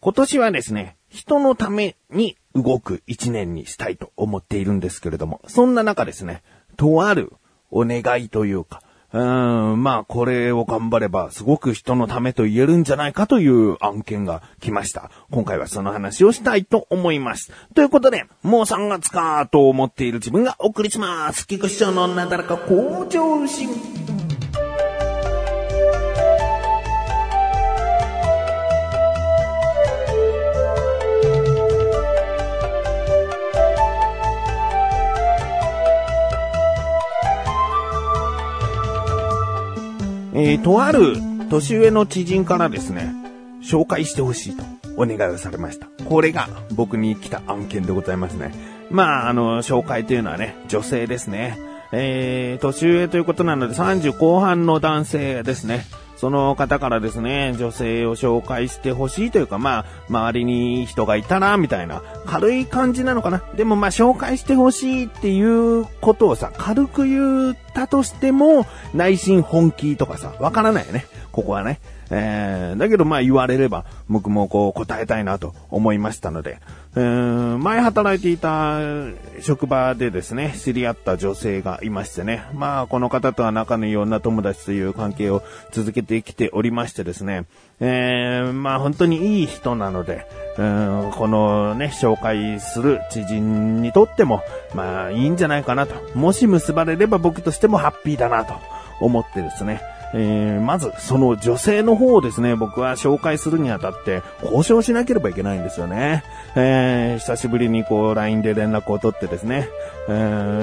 今年はですね、人のために動く一年にしたいと思っているんですけれども、そんな中ですね、とあるお願いというか、うーん、まあ、これを頑張れば、すごく人のためと言えるんじゃないかという案件が来ました。今回はその話をしたいと思います。ということで、もう3月かと思っている自分がお送りします。菊師匠のなだらか向上心。えー、とある年上の知人からですね、紹介してほしいとお願いをされました。これが僕に来た案件でございますね。まあ、あの、紹介というのはね、女性ですね。えー、年上ということなので30後半の男性ですね。その方からですね、女性を紹介してほしいというか、まあ、周りに人がいたら、みたいな、軽い感じなのかな。でもまあ、紹介してほしいっていうことをさ、軽く言うったとしても、内心本気とかさ、わからないよね。ここはね。えー、だけどまあ言われれば、僕もこう答えたいなと思いましたので、えー、前働いていた職場でですね、知り合った女性がいましてね、まあこの方とは仲のいい女友達という関係を続けてきておりましてですね、えー、まあ本当にいい人なので、うんこのね、紹介する知人にとっても、まあいいんじゃないかなと。もし結ばれれば僕としてもハッピーだなと。思ってですね、えー、まず、その女性の方をですね、僕は紹介するにあたって交渉しなければいけないんですよね。えー、久しぶりにこう LINE で連絡を取ってですね、え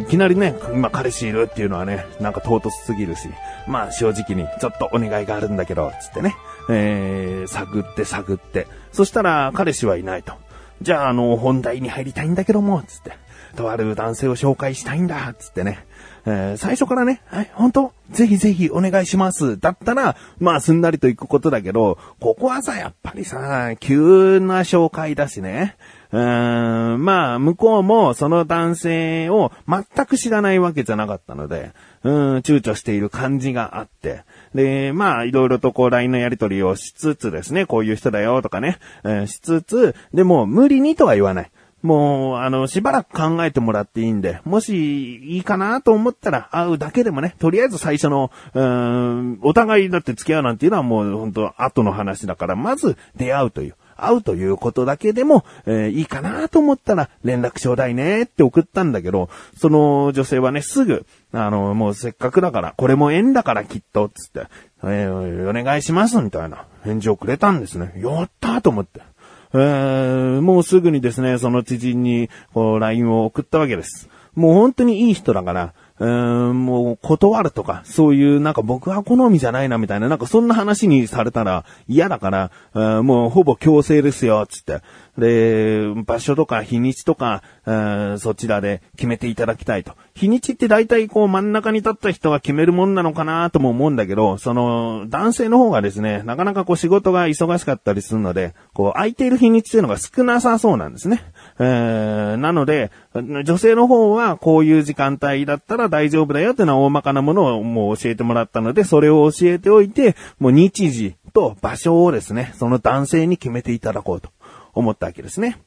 ー、いきなりね、今彼氏いるっていうのはね、なんか唐突すぎるし、まあ正直にちょっとお願いがあるんだけど、つってね、えー、探って探って、そしたら彼氏はいないと。じゃああの、本題に入りたいんだけども、つって。とある男性を紹介したいんだ、つってね。えー最初からね、はい、本当？ぜひぜひお願いします。だったら、まあすんなりと行くことだけど、ここはさ、やっぱりさ、急な紹介だしね。うん、まあ、向こうもその男性を全く知らないわけじゃなかったので、うん、躊躇している感じがあって。で、まあ、いろいろとこう LINE のやり取りをしつつですね、こういう人だよとかね、えーしつつ、でも無理にとは言わない。もう、あの、しばらく考えてもらっていいんで、もしいいかなと思ったら会うだけでもね、とりあえず最初の、うん、お互いだって付き合うなんていうのはもう本当後の話だから、まず出会うという。会うということだけでも、えーいいかなと思ったら連絡ちょうだいねって送ったんだけど、その女性はね、すぐ、あの、もうせっかくだから、これも縁だからきっと、つって、えーお願いしますみたいな返事をくれたんですね。やったと思って。えーもうすぐにですね、その知人に、こう、LINE を送ったわけです。もう本当にいい人だから、うーん、もう断るとか、そういうなんか僕は好みじゃないなみたいな、なんかそんな話にされたら嫌だから、うーんもうほぼ強制ですよ、つって。で、場所とか日にちとか、そちらで決めていただきたいと。日にちって大体こう真ん中に立った人が決めるもんなのかなとも思うんだけど、その男性の方がですね、なかなかこう仕事が忙しかったりするので、こう空いている日にちっていうのが少なさそうなんですね。えーなので、女性の方はこういう時間帯だったら大丈夫だよっていうのは大まかなものをもう教えてもらったので、それを教えておいて、もう日時と場所をですね、その男性に決めていただこうと思ったわけですね。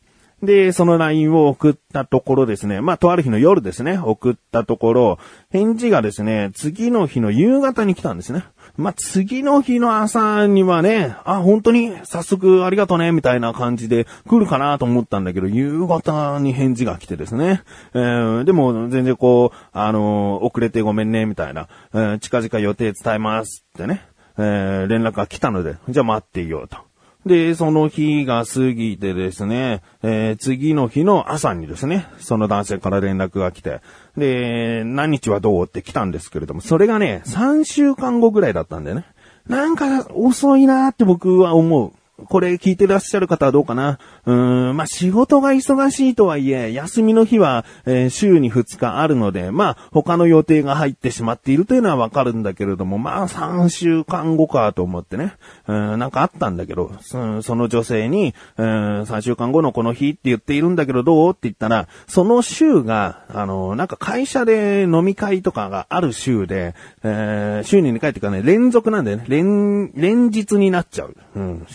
で、その LINE を送ったところですね、まあ、とある日の夜ですね、送ったところ、返事がですね、次の日の夕方に来たんですね。まあ、次の日の朝にはね、あ、本当に早速ありがとね、みたいな感じで来るかなと思ったんだけど、夕方に返事が来てですね。えーでも全然こう、あのー遅れてごめんね、みたいな、えー近々予定伝えますってね、えー連絡が来たので、じゃあ待っていようと。で、その日が過ぎてですね、えー次の日の朝にですね、その男性から連絡が来て、で、何日はどうって来たんですけれども、それがね、3週間後ぐらいだったんだよね。なんか遅いなーって僕は思う。これ聞いてらっしゃる方はどうかな？うーん、まあ、仕事が忙しいとはいえ、休みの日は、えー週に2日あるので、まあ、他の予定が入ってしまっているというのはわかるんだけれども、まあ、3週間後かと思ってね、うん、なんかあったんだけど、その女性に、うん、3週間後のこの日って言っているんだけどどうって言ったら、その週が、あの、なんか会社で飲み会とかがある週で、えー週に2回っていうかね、連続なんだよね。連、連日になっちゃう。うん。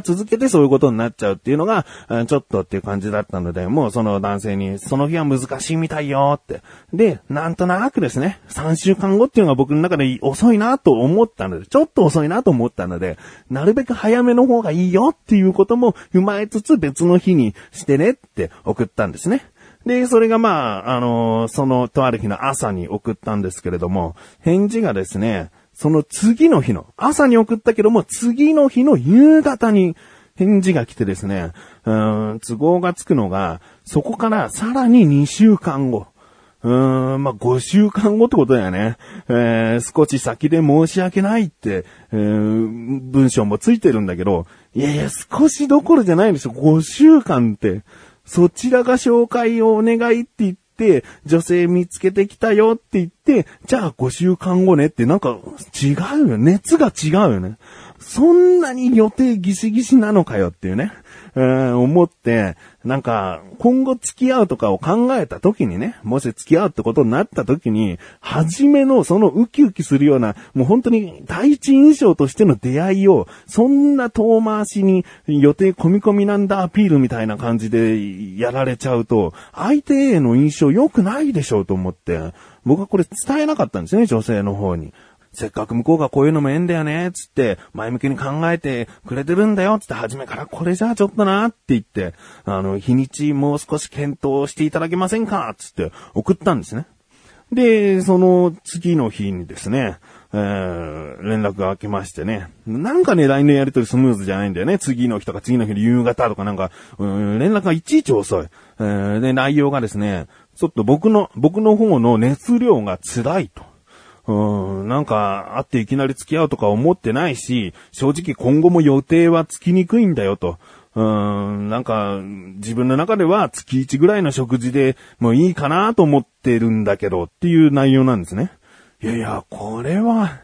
続けてそういうことになっちゃうっていうのが、ちょっとっていう感じだったので、もうその男性に、その日は難しいみたいよって。で、なんとなくですね、3週間後っていうのが僕の中で遅いなと思ったので、ちょっと遅いなと思ったので、なるべく早めの方がいいよっていうことも踏まえつつ別の日にしてねって送ったんですね。で、それがまあ、あのー、そのとある日の朝に送ったんですけれども、返事がですね、その次の日の、朝に送ったけども、次の日の夕方に返事が来てですね、うん、都合がつくのが、そこからさらに2週間後。うーん、まあ、5週間後ってことだよね。えー、少し先で申し訳ないって、えー、文章もついてるんだけど、いやいや、少しどころじゃないんですよ。5週間って。そちらが紹介をお願いって言っ、女性見つけてきたよって言って、じゃあ5週間後ねってなんか違うよ。熱が違うよね。そんなに予定ギシギシなのかよっていうね。うん、思って、なんか、今後付き合うとかを考えた時にね、もし付き合うってことになった時に、初めのそのウキウキするような、もう本当に第一印象としての出会いを、そんな遠回しに予定込み込みなんだアピールみたいな感じでやられちゃうと、相手への印象良くないでしょうと思って、僕はこれ伝えなかったんですね、女性の方に。せっかく向こうがこういうのもええんだよね、つって、前向きに考えてくれてるんだよ、つって、初めからこれじゃあちょっとな、って言って、あの、日にちもう少し検討していただけませんか、つって送ったんですね。で、その次の日にですね、えー、連絡が来ましてね。なんかね、LINE のやりとりスムーズじゃないんだよね。次の日とか次の日の夕方とかなんか、うん、連絡がいちいち遅い。えー、で、内容がですね、ちょっと僕の、僕の方の熱量が辛いと。うん、なんか、会っていきなり付き合うとか思ってないし、正直今後も予定はつきにくいんだよと。うん、なんか、自分の中では月1ぐらいの食事でもういいかなと思ってるんだけどっていう内容なんですね。いやいや、これは、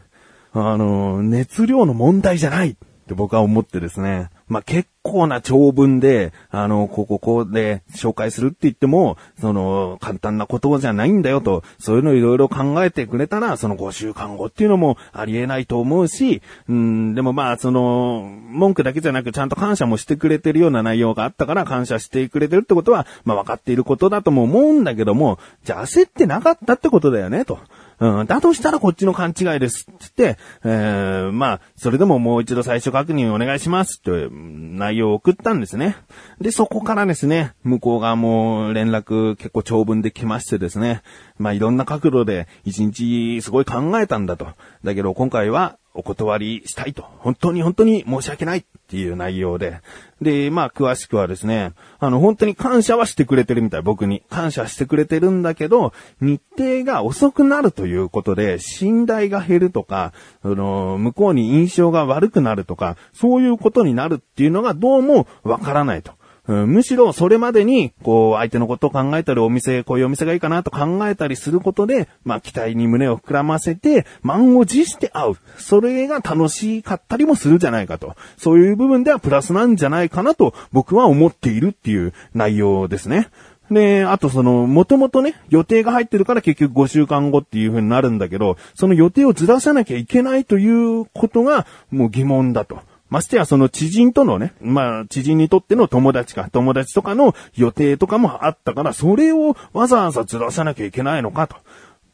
あの、熱量の問題じゃないって僕は思ってですね。まあ、結構な長文で、あの、こここうで紹介するって言っても、その、簡単なことじゃないんだよと、そういうのいろいろ考えてくれたら、その5週間後っていうのもありえないと思うし、うん、でもまあ、その、文句だけじゃなくちゃんと感謝もしてくれてるような内容があったから感謝してくれてるってことは、まあ分かっていることだとも思うんだけども、じゃあ焦ってなかったってことだよね、と。うん、だとしたらこっちの勘違いです。つって、えー、まあ、それでももう一度最初確認お願いしますって内容を送ったんですね。で、そこからですね、向こう側も連絡結構長文で来ましてですね、まあいろんな角度で一日すごい考えたんだと。だけど今回はお断りしたいと。本当に本当に申し訳ないっていう内容で。で、まあ、詳しくはですね、あの、本当に感謝はしてくれてるみたい、僕に。感謝してくれてるんだけど、日程が遅くなるということで、信頼が減るとか、あの、向こうに印象が悪くなるとか、そういうことになるっていうのがどうもわからないと。うん、むしろそれまでに、こう、相手のことを考えたり、お店、こういうお店がいいかなと考えたりすることで、まあ、期待に胸を膨らませて、満を持して会う。それが楽しかったりもするじゃないかと。そういう部分ではプラスなんじゃないかなと、僕は思っているっていう内容ですね。で、あとその、もともとね、予定が入ってるから結局5週間後っていう風になるんだけど、その予定をずらさなきゃいけないということが、もう疑問だと。ましてやその知人とのね、まあ知人にとっての友達か、友達とかの予定とかもあったから、それをわざわざずらさなきゃいけないのかと。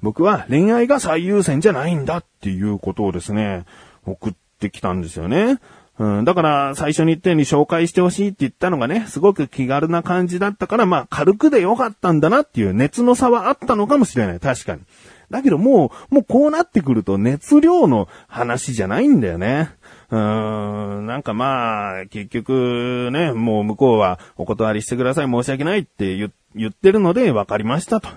僕は恋愛が最優先じゃないんだっていうことをですね、送ってきたんですよね。うん、だから最初に言ったように紹介してほしいって言ったのがね、すごく気軽な感じだったから、まあ軽くでよかったんだなっていう熱の差はあったのかもしれない。確かに。だけどもう、もうこうなってくると熱量の話じゃないんだよね。うーん、なんかまあ、結局ね、もう向こうはお断りしてください、申し訳ないって言ってるので分かりましたと、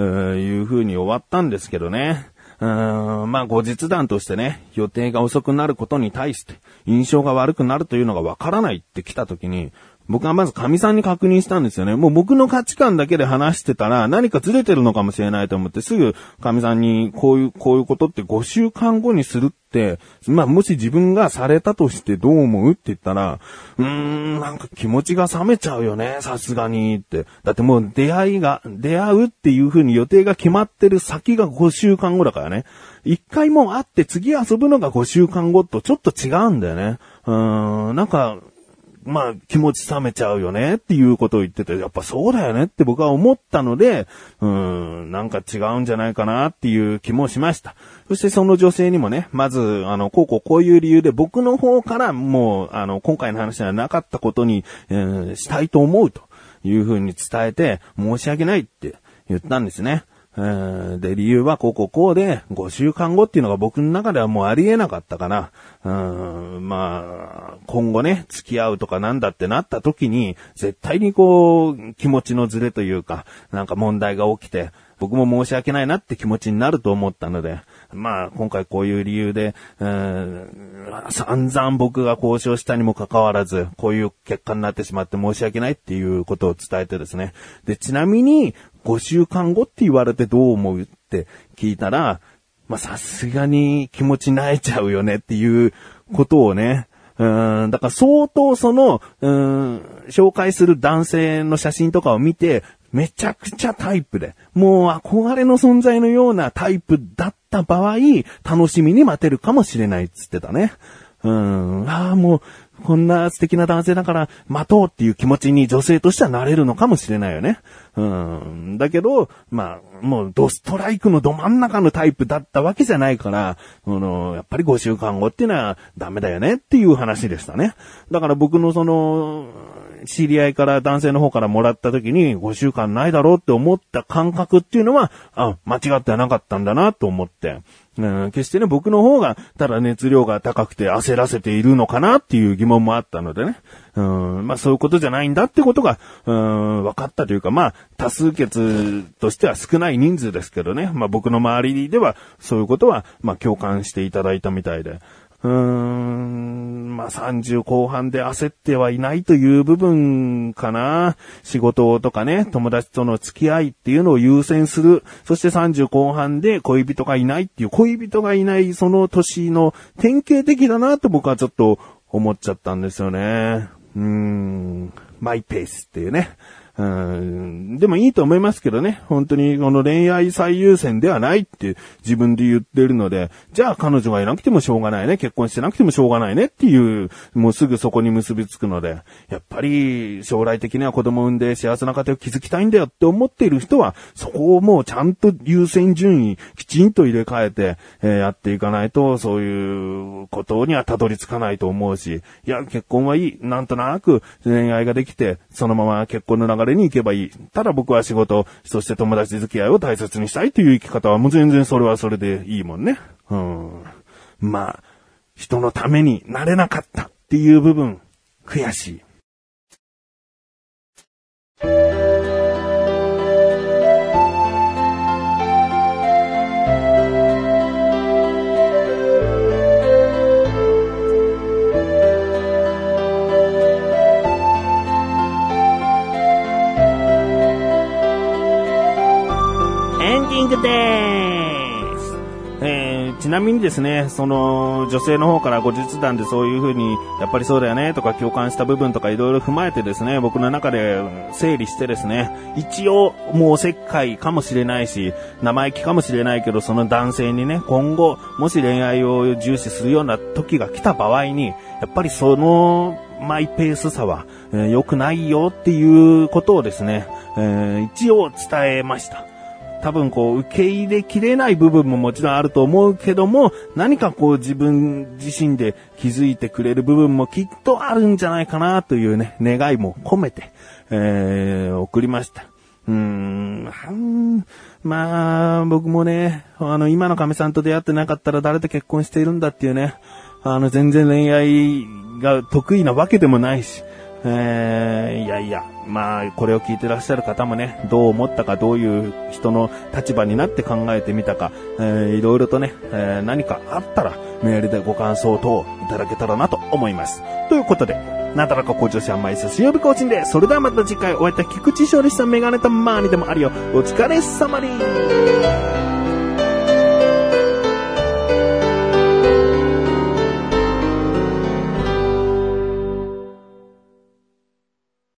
いう風に終わったんですけどね。うーん、まあ後日談としてね、予定が遅くなることに対して、印象が悪くなるというのが分からないって来た時に、僕はまず神さんに確認したんですよね。もう僕の価値観だけで話してたら何かずれてるのかもしれないと思ってすぐ神さんにこういう、こういうことって5週間後にするって、まあもし自分がされたとしてどう思うって言ったら、うーん、なんか気持ちが冷めちゃうよね、さすがにって。だってもう出会いが、出会うっていう風に予定が決まってる先が5週間後だからね。一回もう会って次遊ぶのが5週間後とちょっと違うんだよね。うーん、なんか、まあ気持ち冷めちゃうよねっていうことを言ってて、やっぱそうだよねって僕は思ったので、うん、なんか違うんじゃないかなっていう気もしました。そしてその女性にもね、まず、あの、こうこうこういう理由で僕の方からもう、あの、今回の話ではなかったことに、えー、したいと思うというふうに伝えて、申し訳ないって言ったんですね。で、理由はこうこうこうで、5週間後っていうのが僕の中ではもうありえなかったかな。うん、まあ、今後ね、付き合うとかなんだってなった時に、絶対にこう、気持ちのズレというか、なんか問題が起きて、僕も申し訳ないなって気持ちになると思ったので、まあ、今回こういう理由で、うん、散々僕が交渉したにもかかわらず、こういう結果になってしまって申し訳ないっていうことを伝えてですね。で、ちなみに、5週間後って言われてどう思うって聞いたら、まあ、さすがに気持ち萎えちゃうよねっていうことをね、うん、だから相当その、うん、紹介する男性の写真とかを見て、めちゃくちゃタイプで、もう憧れの存在のようなタイプだった場合、楽しみに待てるかもしれないっつってたね。うん、ああ、もう、こんな素敵な男性だから待とうっていう気持ちに女性としてはなれるのかもしれないよね。うん。だけど、まあ、もうドストライクのど真ん中のタイプだったわけじゃないから、あの、やっぱり5週間後っていうのはダメだよねっていう話でしたね。だから僕のその、知り合いから男性の方からもらった時に5週間ないだろうって思った感覚っていうのは、あ、間違ってはなかったんだなと思って。うん、決してね、僕の方が、ただ熱量が高くて焦らせているのかなっていう疑問もあったのでね。うん、まあそういうことじゃないんだってことが、うん、分かったというか、まあ多数決としては少ない人数ですけどね。まあ僕の周りではそういうことは、まあ共感していただいたみたいで。うーん、まあ、30後半で焦ってはいないという部分かな。仕事とかね、友達との付き合いっていうのを優先する。そして30後半で恋人がいないっていう、恋人がいないその年の典型的だなと僕はちょっと思っちゃったんですよね。うーん、マイペースっていうね。うん、でもいいと思いますけどね。本当にこの恋愛最優先ではないって自分で言ってるので、じゃあ彼女がいなくてもしょうがないね。結婚してなくてもしょうがないねっていう、もうすぐそこに結びつくので、やっぱり将来的には子供を産んで幸せな家庭を築きたいんだよって思っている人は、そこをもうちゃんと優先順位きちんと入れ替えて、えー、やっていかないと、そういうことにはたどり着かないと思うし、いや、結婚はいい。なんとなく恋愛ができて、そのまま結婚の流れれに行けばいい。ただ僕は仕事、そして友達付き合いを大切にしたいという生き方はもう全然それはそれでいいもんね。うん。まあ、人のためになれなかったっていう部分、悔しい。です。えー、ちなみにですね、その、女性の方から後日談でそういう風に、やっぱりそうだよねとか共感した部分とかいろいろ踏まえてですね、僕の中で整理してですね、一応もうおせっかいかもしれないし、生意気かもしれないけど、その男性にね、今後、もし恋愛を重視するような時が来た場合に、やっぱりその、マイペースさは、えー、良くないよっていうことをですね、えー、一応伝えました。多分こう受け入れきれない部分ももちろんあると思うけども、何かこう自分自身で気づいてくれる部分もきっとあるんじゃないかなというね、願いも込めて、えー、送りました。うーん、まあ、僕もね、あの、今の亀さんと出会ってなかったら誰と結婚しているんだっていうね、あの、全然恋愛が得意なわけでもないし、えー、いやいや、まあ、これを聞いてらっしゃる方もね、どう思ったか、どういう人の立場になって考えてみたか、えー、いろいろとね、えー、何かあったら、メールでご感想等いただけたらなと思います。ということで、なだらか向上心毎週水曜日更新で、それではまた次回お会いいた菊池勝利したメガネとマーニでもあるよ。お疲れ様に